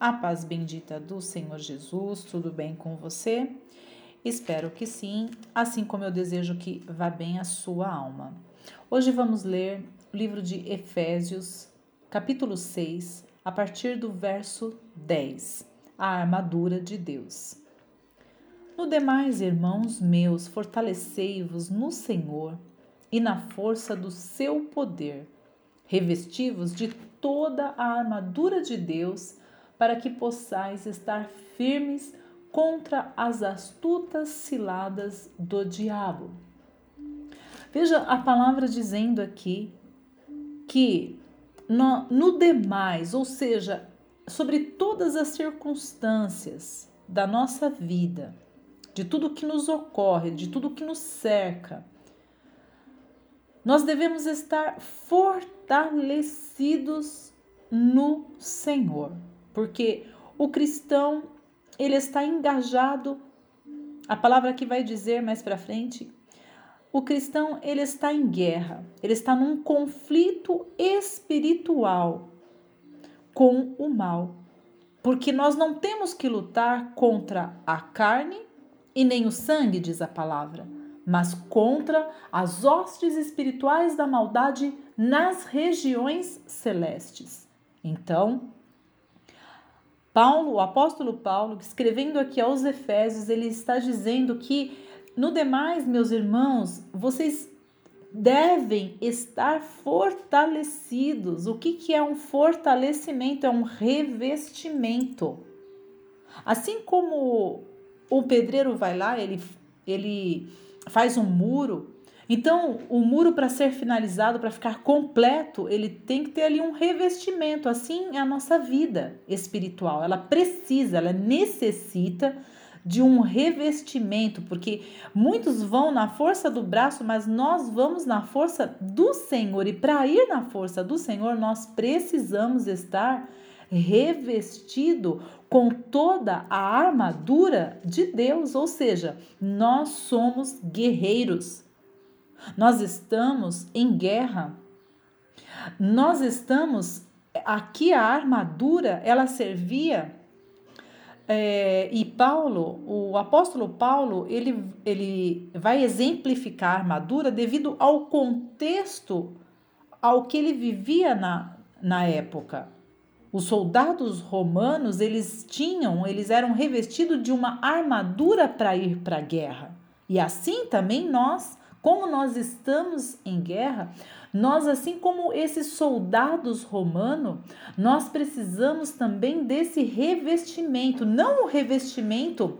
A paz bendita do Senhor Jesus, tudo bem com você? Espero que sim, assim como eu desejo que vá bem a sua alma. Hoje vamos ler o livro de Efésios, capítulo 6, a partir do verso 10, a armadura de Deus. No demais, irmãos meus, fortalecei-vos no Senhor e na força do seu poder. Revesti-vos de toda a armadura de Deus para que possais estar firmes contra as astutas ciladas do diabo. Veja a palavra dizendo aqui que no, no demais, ou seja, sobre todas as circunstâncias da nossa vida, de tudo que nos ocorre, de tudo que nos cerca, nós devemos estar fortalecidos no Senhor porque o cristão ele está engajado. A palavra que vai dizer mais para frente, o cristão ele está em guerra, ele está num conflito espiritual com o mal, porque nós não temos que lutar contra a carne e nem o sangue, diz a palavra, mas contra as hostes espirituais da maldade nas regiões celestes. Então, Paulo, o apóstolo Paulo, escrevendo aqui aos Efésios, ele está dizendo que, no demais, meus irmãos, vocês devem estar fortalecidos. O que, que é um fortalecimento? É um revestimento. Assim como o pedreiro vai lá, ele, ele faz um muro, então, o muro para ser finalizado, para ficar completo, ele tem que ter ali um revestimento. Assim é a nossa vida espiritual. Ela precisa, ela necessita de um revestimento, porque muitos vão na força do braço, mas nós vamos na força do Senhor. E para ir na força do Senhor, nós precisamos estar revestido com toda a armadura de Deus, ou seja, nós somos guerreiros. Nós estamos em guerra. Nós estamos aqui a armadura, ela servia é, e Paulo, o apóstolo Paulo, ele, ele vai exemplificar a armadura devido ao contexto ao que ele vivia na, na época. Os soldados romanos, eles tinham, eles eram revestidos de uma armadura para ir para a guerra. E assim também nós como nós estamos em guerra, nós, assim como esses soldados romanos, nós precisamos também desse revestimento, não um revestimento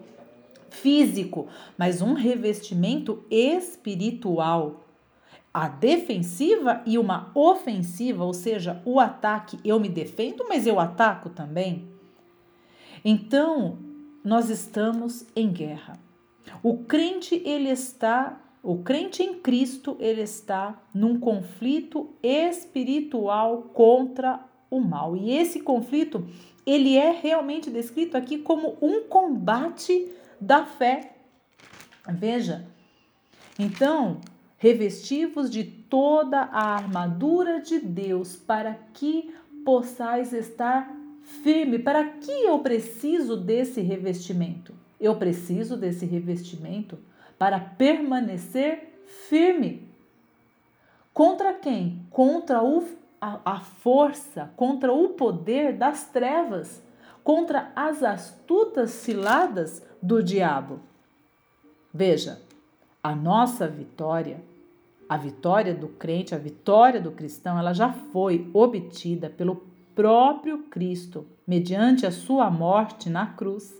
físico, mas um revestimento espiritual. A defensiva e uma ofensiva, ou seja, o ataque, eu me defendo, mas eu ataco também. Então, nós estamos em guerra. O crente ele está o crente em Cristo, ele está num conflito espiritual contra o mal. E esse conflito, ele é realmente descrito aqui como um combate da fé. Veja. Então, revestivos de toda a armadura de Deus para que possais estar firme. Para que eu preciso desse revestimento? Eu preciso desse revestimento para permanecer firme. Contra quem? Contra o, a, a força, contra o poder das trevas, contra as astutas ciladas do diabo. Veja, a nossa vitória, a vitória do crente, a vitória do cristão, ela já foi obtida pelo próprio Cristo, mediante a sua morte na cruz.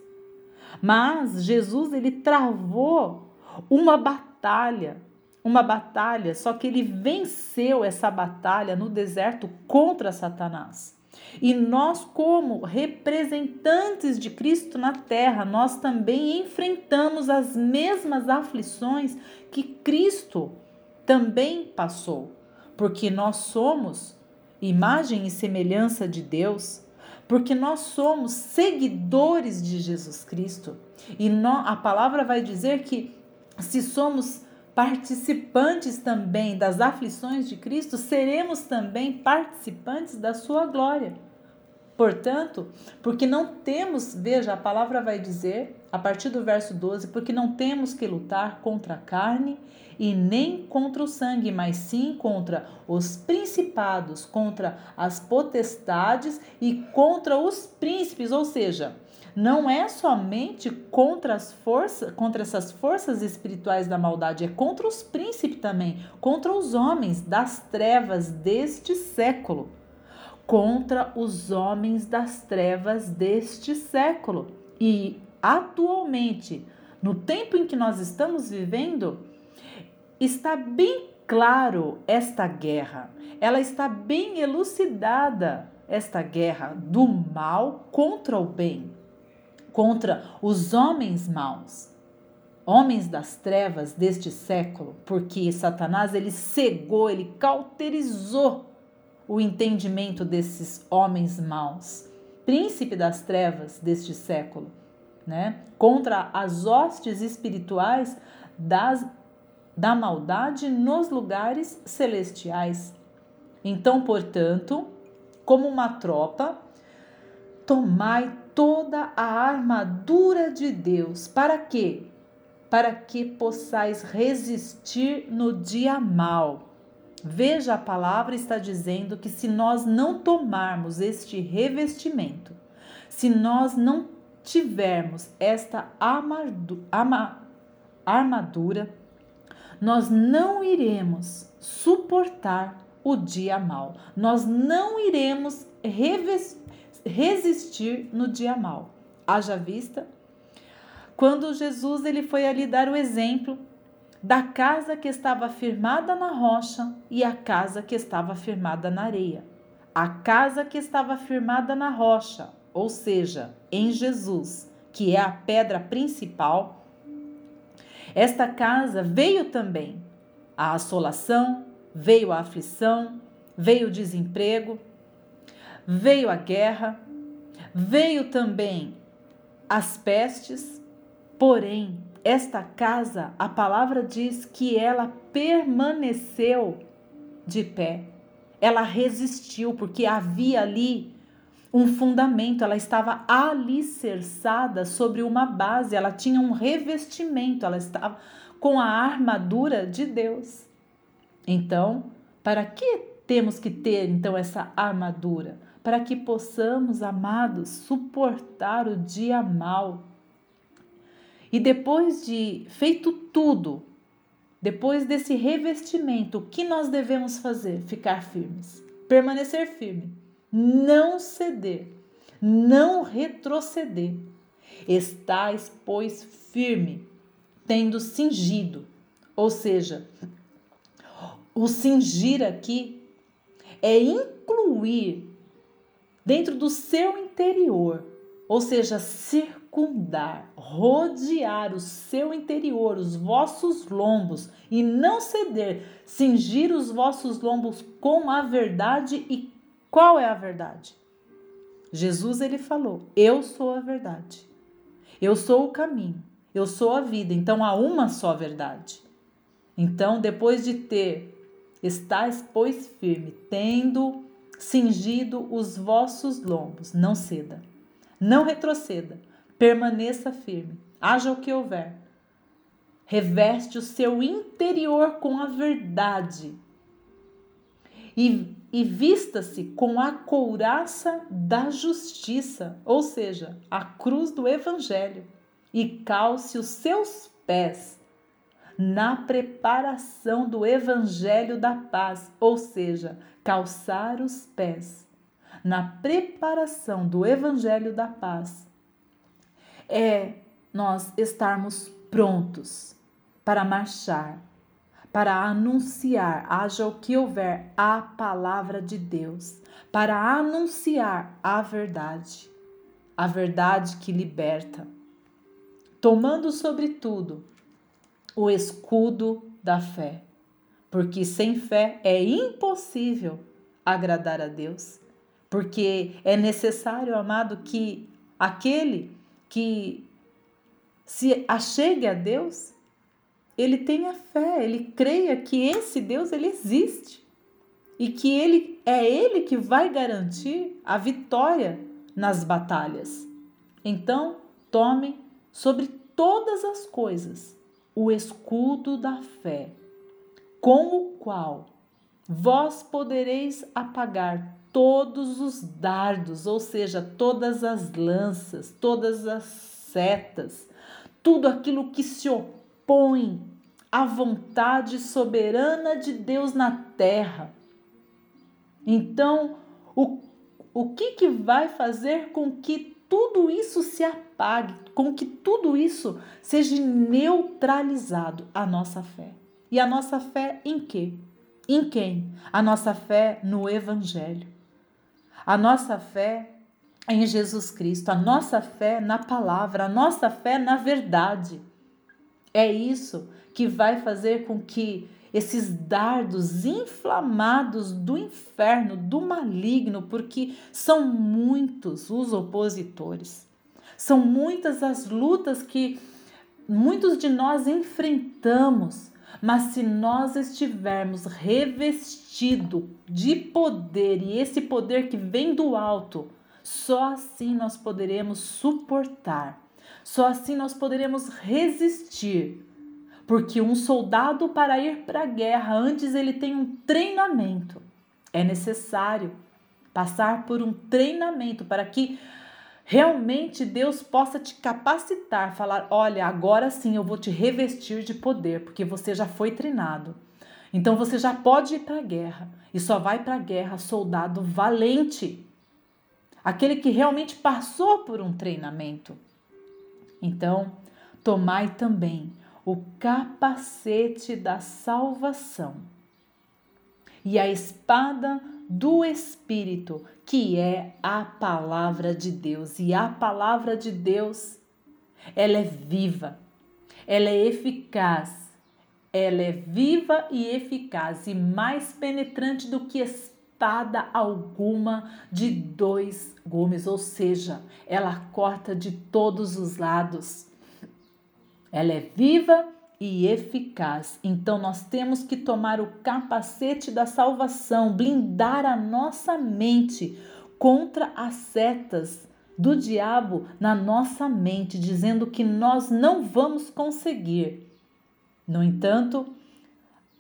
Mas Jesus ele travou uma batalha, uma batalha, só que ele venceu essa batalha no deserto contra Satanás. E nós, como representantes de Cristo na terra, nós também enfrentamos as mesmas aflições que Cristo também passou, porque nós somos imagem e semelhança de Deus, porque nós somos seguidores de Jesus Cristo. E a palavra vai dizer que se somos participantes também das aflições de Cristo, seremos também participantes da sua glória. Portanto, porque não temos, veja, a palavra vai dizer, a partir do verso 12, porque não temos que lutar contra a carne e nem contra o sangue, mas sim contra os principados, contra as potestades e contra os príncipes, ou seja, não é somente contra as forças, contra essas forças espirituais da maldade, é contra os príncipes também, contra os homens das trevas deste século contra os homens das trevas deste século. E atualmente, no tempo em que nós estamos vivendo, está bem claro esta guerra. Ela está bem elucidada esta guerra do mal contra o bem, contra os homens maus, homens das trevas deste século, porque Satanás ele cegou, ele cauterizou o entendimento desses homens maus, príncipe das trevas deste século, né? Contra as hostes espirituais das, da maldade nos lugares celestiais. Então, portanto, como uma tropa, tomai toda a armadura de Deus. Para quê? Para que possais resistir no dia mal Veja, a palavra está dizendo que se nós não tomarmos este revestimento, se nós não tivermos esta armadura, nós não iremos suportar o dia mal. Nós não iremos resistir no dia mal. Haja vista quando Jesus ele foi ali dar o exemplo da casa que estava firmada na rocha e a casa que estava firmada na areia. A casa que estava firmada na rocha, ou seja, em Jesus, que é a pedra principal, esta casa veio também a assolação, veio a aflição, veio o desemprego, veio a guerra, veio também as pestes, porém esta casa, a palavra diz que ela permaneceu de pé. Ela resistiu porque havia ali um fundamento, ela estava alicerçada sobre uma base, ela tinha um revestimento, ela estava com a armadura de Deus. Então, para que temos que ter então essa armadura? Para que possamos, amados, suportar o dia mal, e depois de feito tudo, depois desse revestimento, o que nós devemos fazer? Ficar firmes, permanecer firme, não ceder, não retroceder. Estais, pois, firme, tendo cingido. Ou seja, o cingir aqui é incluir dentro do seu interior, ou seja, circundar, rodear o seu interior, os vossos lombos, e não ceder, cingir os vossos lombos com a verdade. E qual é a verdade? Jesus ele falou: Eu sou a verdade. Eu sou o caminho. Eu sou a vida. Então há uma só verdade. Então, depois de ter estáis pois firme, tendo cingido os vossos lombos, não ceda. Não retroceda permaneça firme, haja o que houver. Reveste o seu interior com a verdade e, e vista-se com a couraça da justiça, ou seja, a cruz do Evangelho, e calce os seus pés na preparação do Evangelho da paz, ou seja, calçar os pés na preparação do Evangelho da paz é nós estarmos prontos para marchar, para anunciar, haja o que houver, a palavra de Deus, para anunciar a verdade, a verdade que liberta, tomando sobretudo o escudo da fé, porque sem fé é impossível agradar a Deus, porque é necessário, amado, que aquele que se achegue a Deus, ele tenha fé, ele creia que esse Deus ele existe e que ele é ele que vai garantir a vitória nas batalhas. Então, tome sobre todas as coisas o escudo da fé, com o qual vós podereis apagar todos os dardos, ou seja, todas as lanças, todas as setas, tudo aquilo que se opõe à vontade soberana de Deus na terra. Então, o, o que, que vai fazer com que tudo isso se apague, com que tudo isso seja neutralizado a nossa fé? E a nossa fé em quê? Em quem? A nossa fé no Evangelho. A nossa fé em Jesus Cristo, a nossa fé na palavra, a nossa fé na verdade. É isso que vai fazer com que esses dardos inflamados do inferno, do maligno, porque são muitos os opositores, são muitas as lutas que muitos de nós enfrentamos, mas se nós estivermos revestido de poder e esse poder que vem do alto, só assim nós poderemos suportar, só assim nós poderemos resistir porque um soldado, para ir para a guerra, antes ele tem um treinamento. É necessário passar por um treinamento para que realmente Deus possa te capacitar, falar: olha, agora sim eu vou te revestir de poder, porque você já foi treinado. Então você já pode ir para a guerra e só vai para a guerra soldado valente, aquele que realmente passou por um treinamento. Então, tomai também o capacete da salvação e a espada do Espírito, que é a palavra de Deus. E a palavra de Deus, ela é viva, ela é eficaz, ela é viva e eficaz e mais penetrante do que espada alguma de dois gumes, ou seja, ela corta de todos os lados ela é viva e eficaz. Então nós temos que tomar o capacete da salvação, blindar a nossa mente contra as setas do diabo na nossa mente, dizendo que nós não vamos conseguir. No entanto,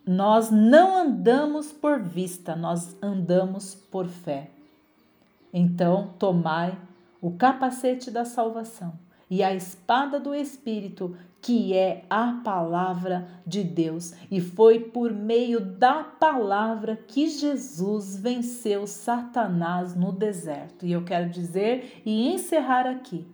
nós não andamos por vista, nós andamos por fé. Então, tomai o capacete da salvação e a espada do Espírito, que é a palavra de Deus. E foi por meio da palavra que Jesus venceu Satanás no deserto. E eu quero dizer e encerrar aqui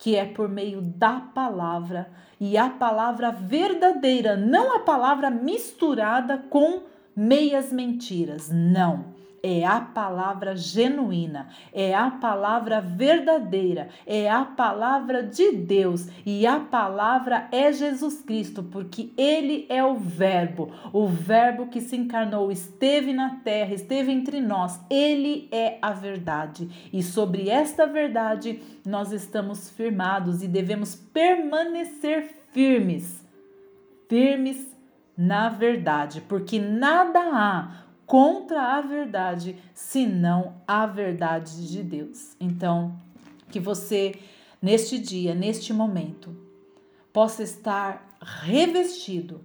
que é por meio da palavra e a palavra verdadeira, não a palavra misturada com meias mentiras. Não é a palavra genuína, é a palavra verdadeira, é a palavra de Deus e a palavra é Jesus Cristo, porque ele é o Verbo, o Verbo que se encarnou, esteve na terra, esteve entre nós, ele é a verdade e sobre esta verdade nós estamos firmados e devemos permanecer firmes, firmes na verdade, porque nada há contra a verdade, senão a verdade de Deus. Então, que você, neste dia, neste momento, possa estar revestido,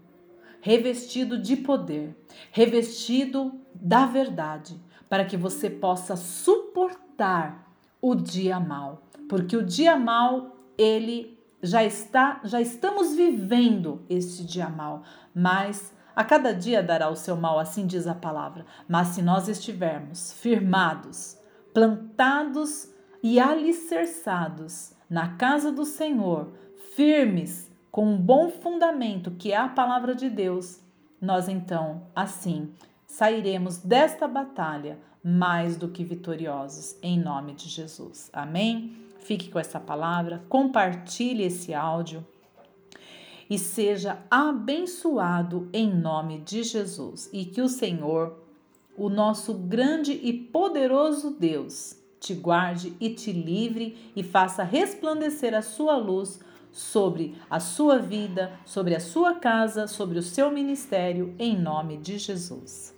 revestido de poder, revestido da verdade, para que você possa suportar o dia mal, porque o dia mal ele já está, já estamos vivendo este dia mal, mas a cada dia dará o seu mal, assim diz a palavra. Mas se nós estivermos firmados, plantados e alicerçados na casa do Senhor, firmes, com um bom fundamento, que é a palavra de Deus, nós então, assim, sairemos desta batalha mais do que vitoriosos, em nome de Jesus. Amém? Fique com essa palavra, compartilhe esse áudio e seja abençoado em nome de Jesus. E que o Senhor, o nosso grande e poderoso Deus, te guarde e te livre e faça resplandecer a sua luz sobre a sua vida, sobre a sua casa, sobre o seu ministério, em nome de Jesus.